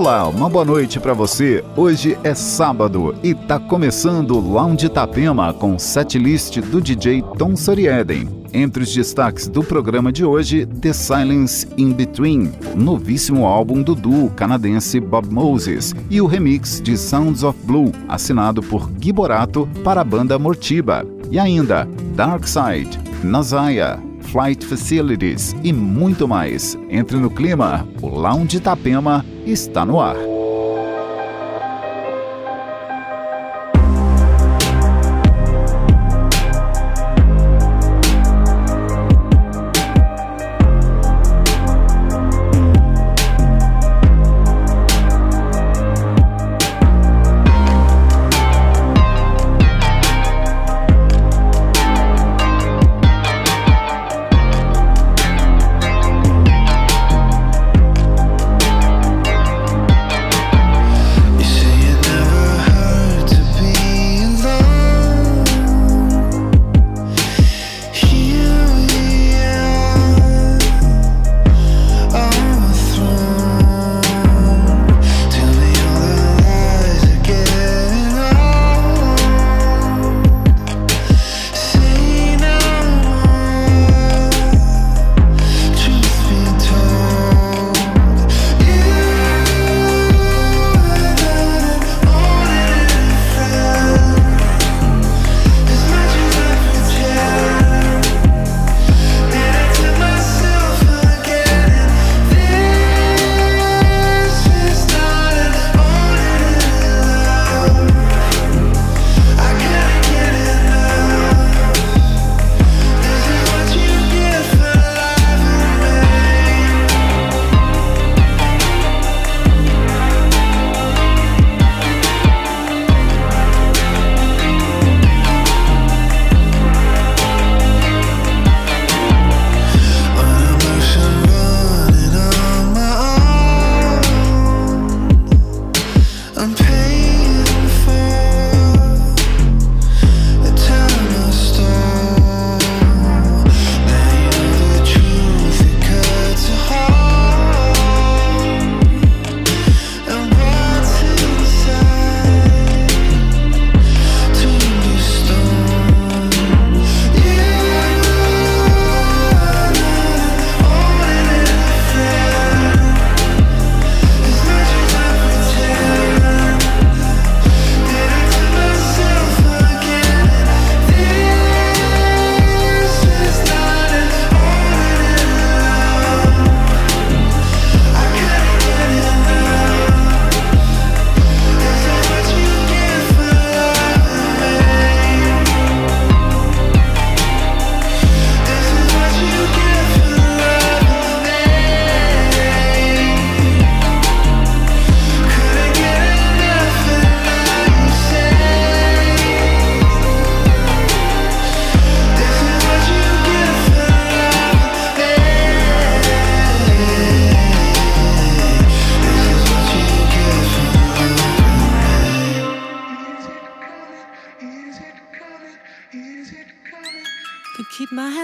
Olá, uma boa noite para você. Hoje é sábado e tá começando o Lounge Tapema com setlist do DJ Tom Sorieden. Entre os destaques do programa de hoje, The Silence in Between, novíssimo álbum do duo canadense Bob Moses, e o remix de Sounds of Blue, assinado por Gui Borato para a banda Mortiba. E ainda, Dark Side, Nazaya, Flight Facilities e muito mais. Entre no clima, o Lounge Tapema está no ar.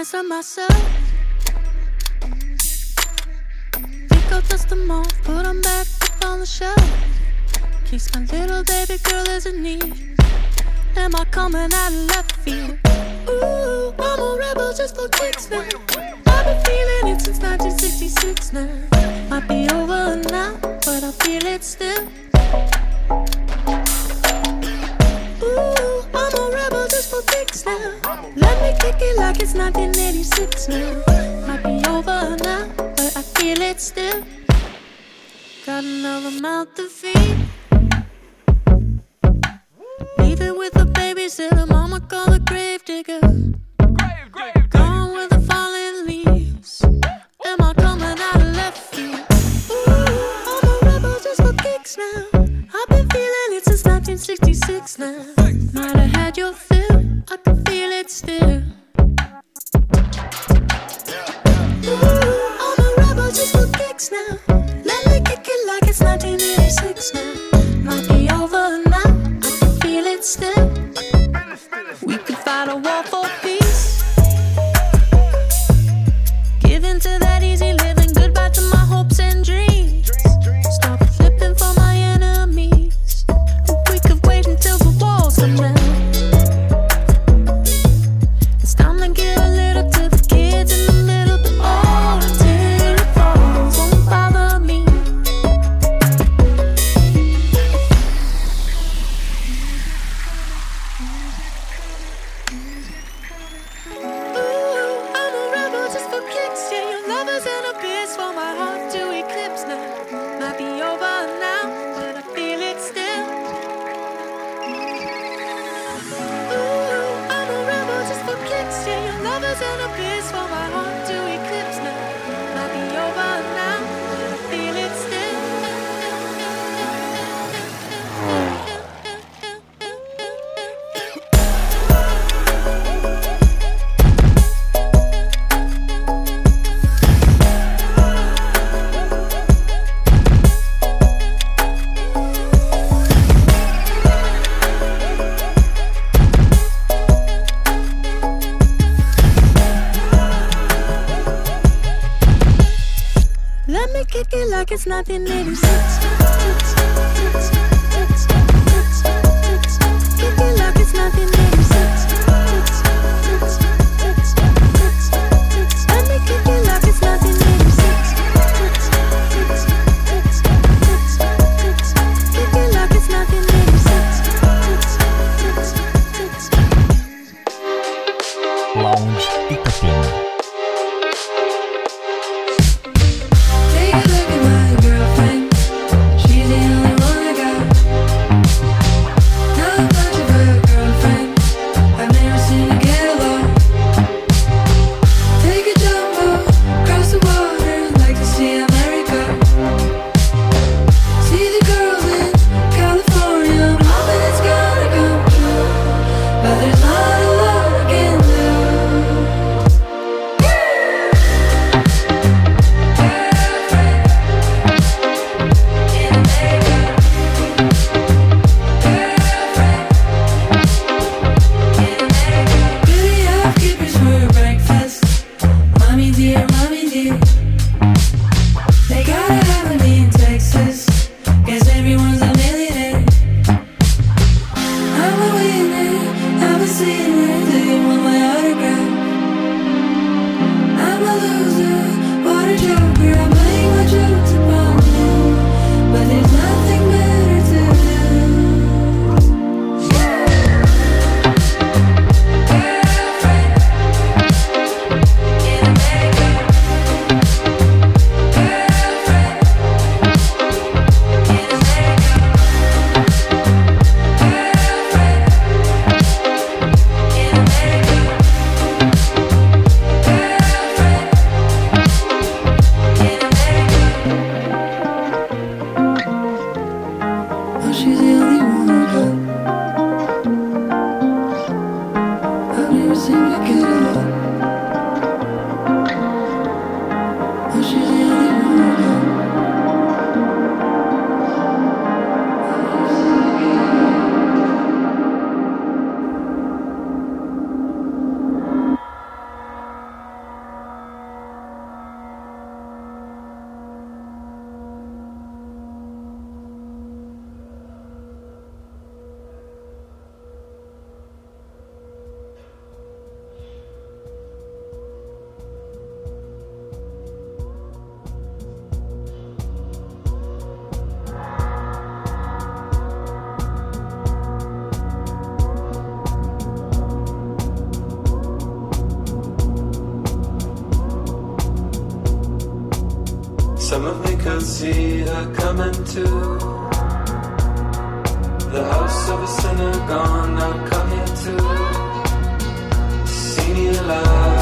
confess on myself. Pick up, dust them off, put them back up on the shelf. Keeps my little baby girl as a need. Am I coming out of left field? Ooh, I'm a rebel just for kicks now. I've been feeling it since 1966 now. Might be over now, but I feel it still. Take it like it's 1986 now. Might be over now, but I feel it still. Got another mouth to feed. Leave it with a babysitter, mama call the grave digger. Gone with the falling leaves. Am I coming out of left field? I'm a rebel just for kicks now. I've been feeling it since 1966 now. Might have had your. It like it's 1986. see her coming to the house of a sinner gone. I'll come here too. See me alive.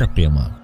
Itapema.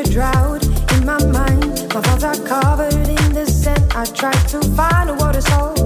a drought in my mind. My thoughts are covered in the sand. I try to find a water source.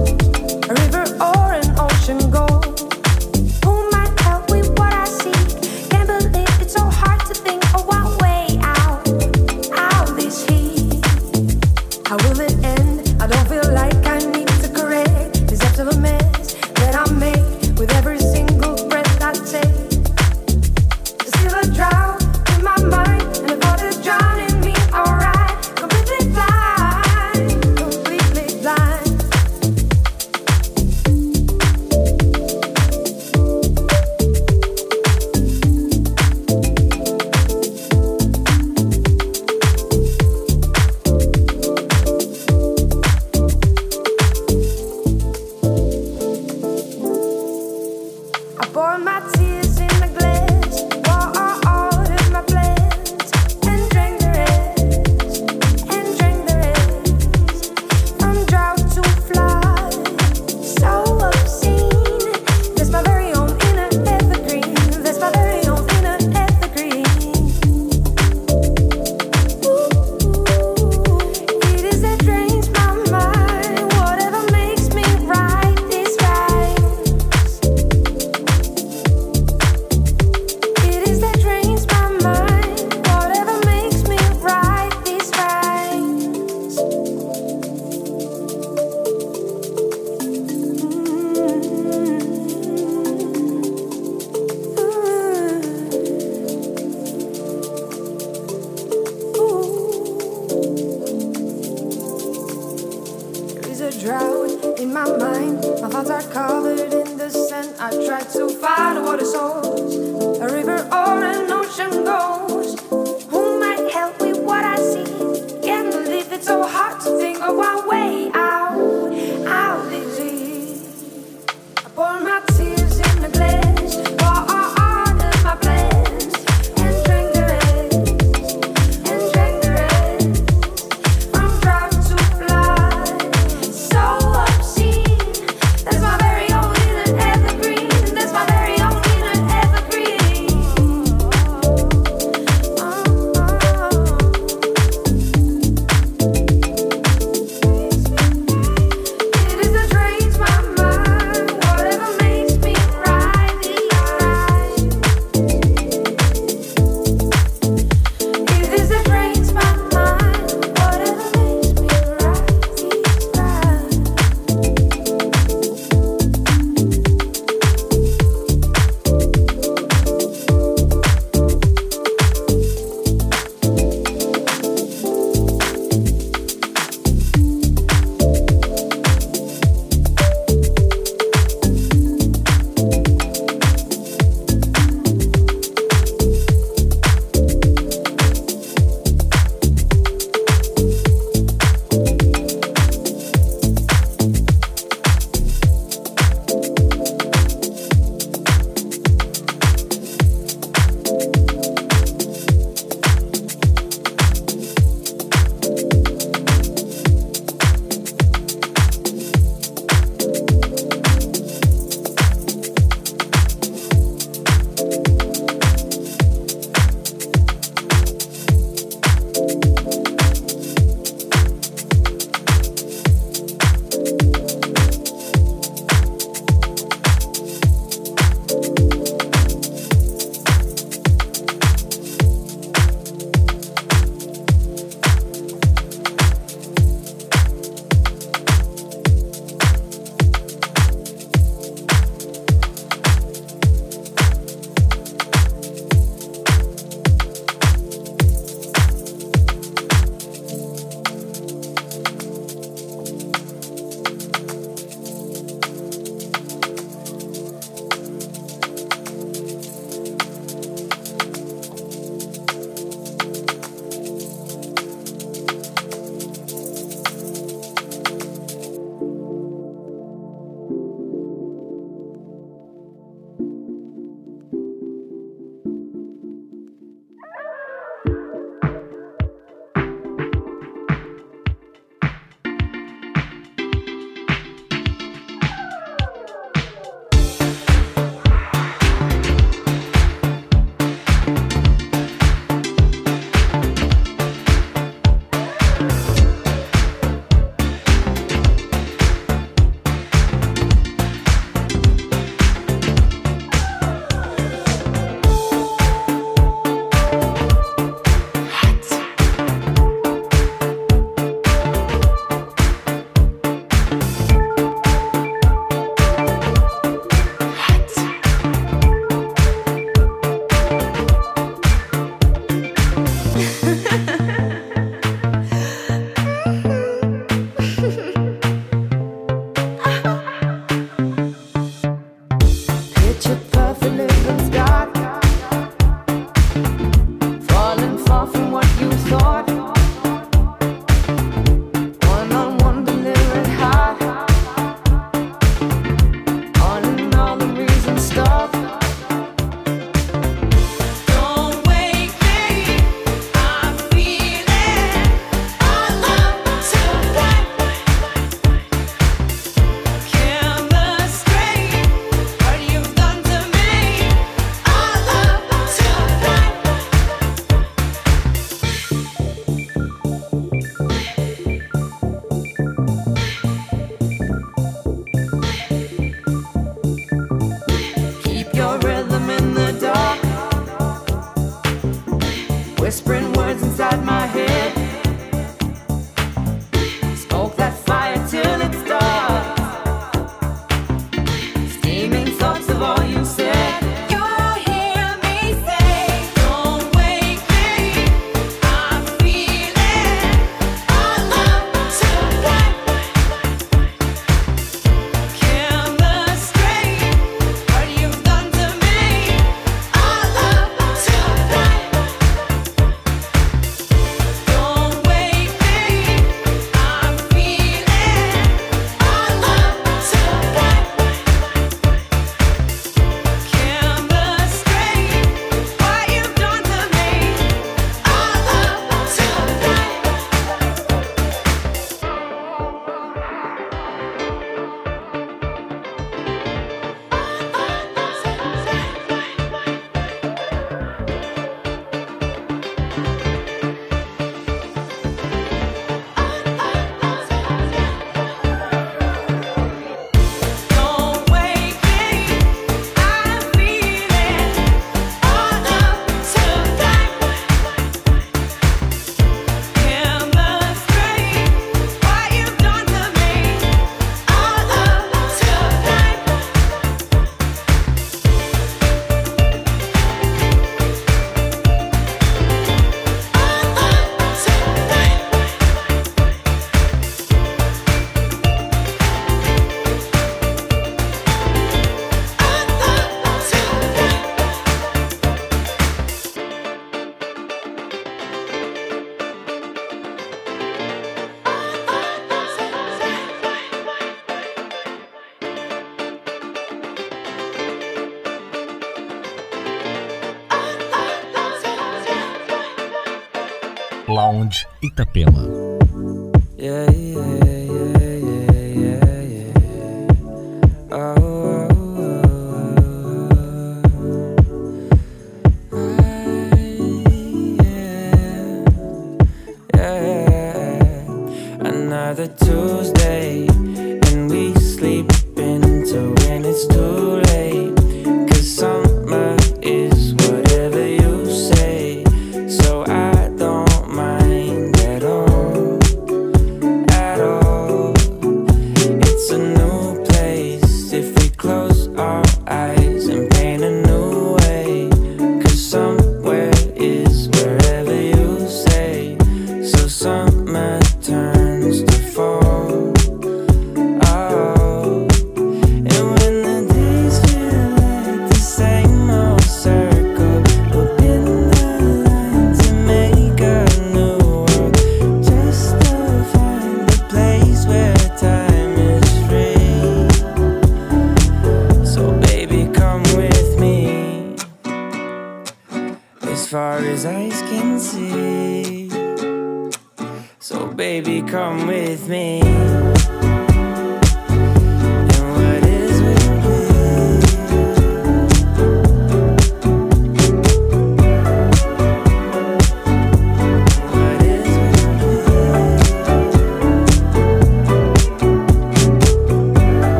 in my mind. My thoughts are covered in the sand. I try to find water souls, a river or an ocean gold.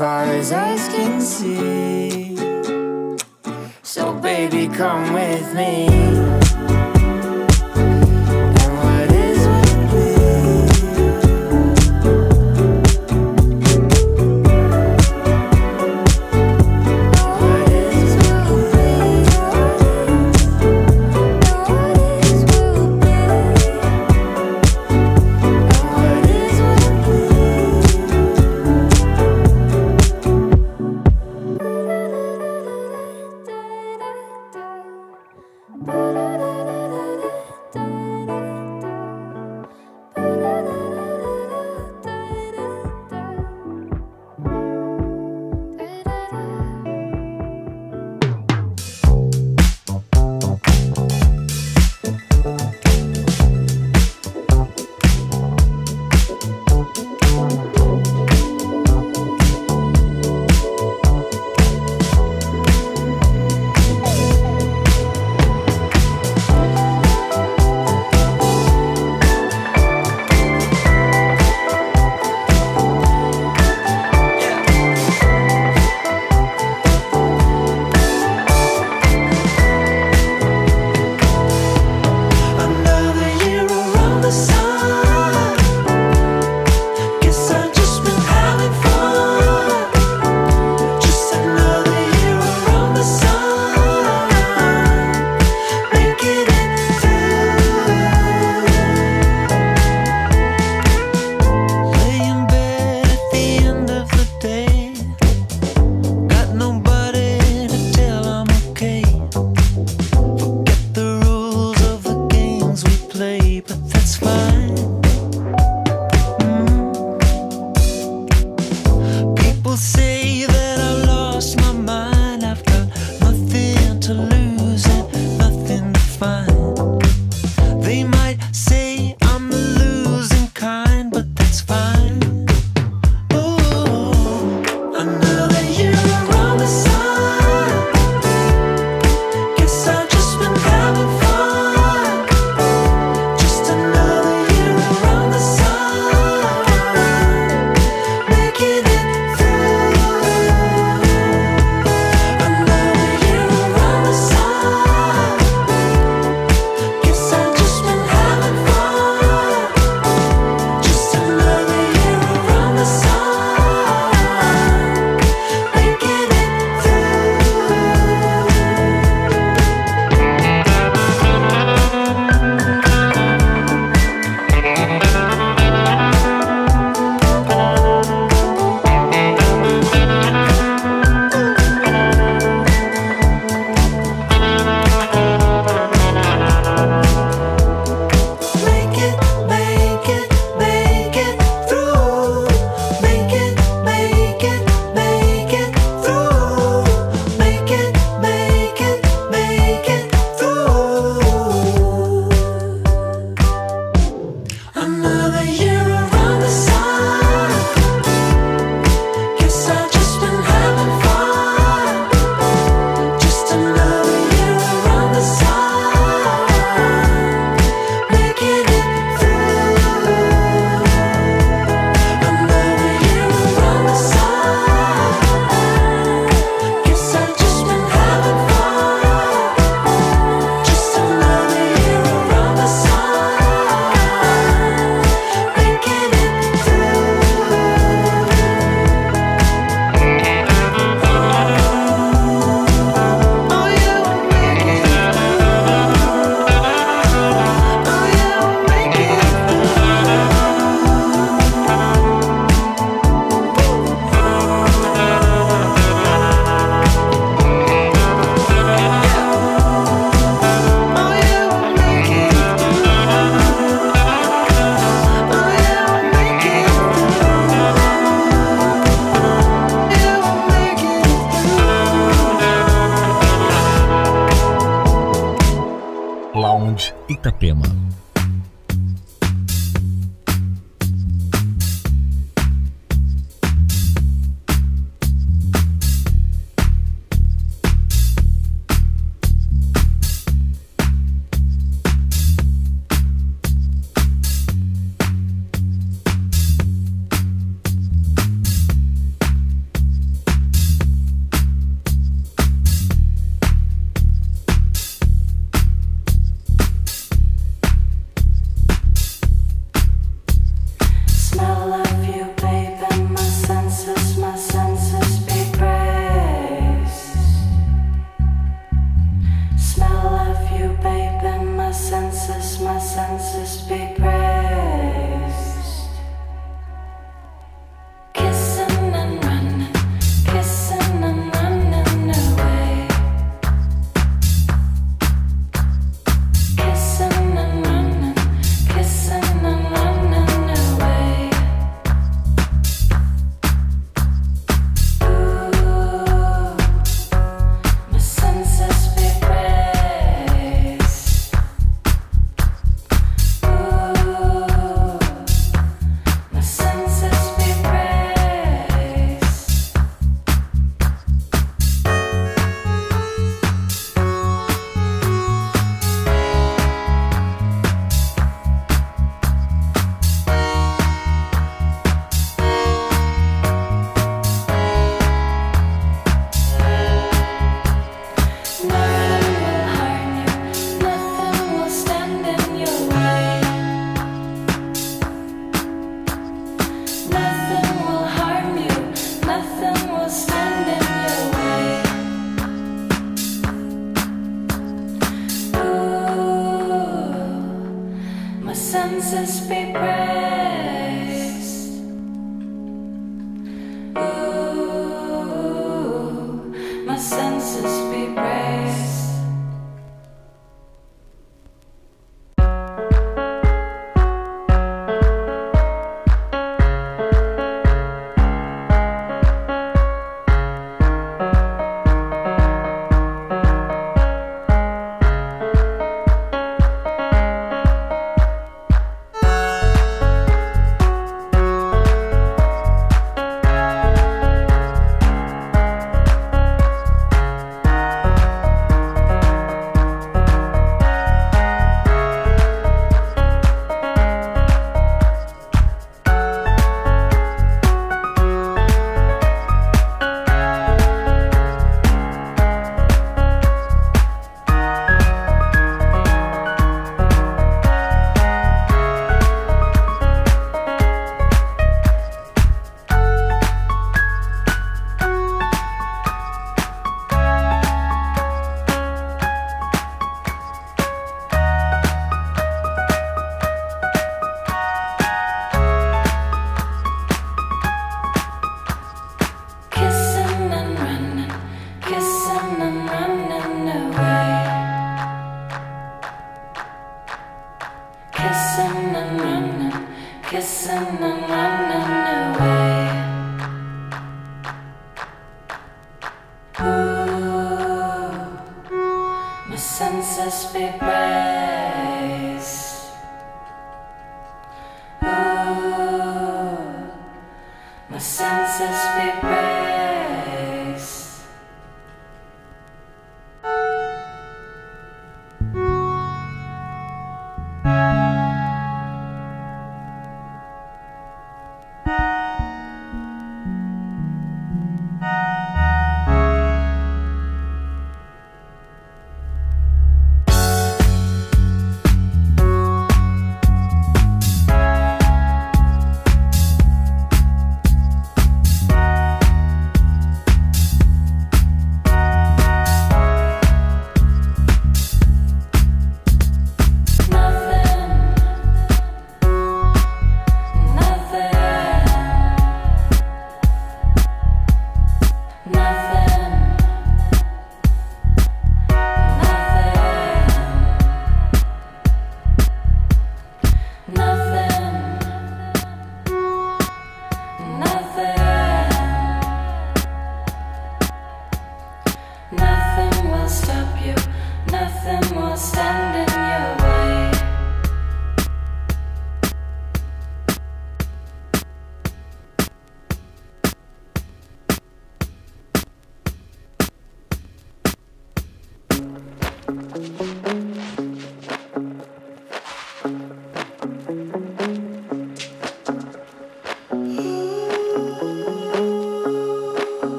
far as eyes can see. So, baby, come with me.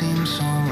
The summer night can seem so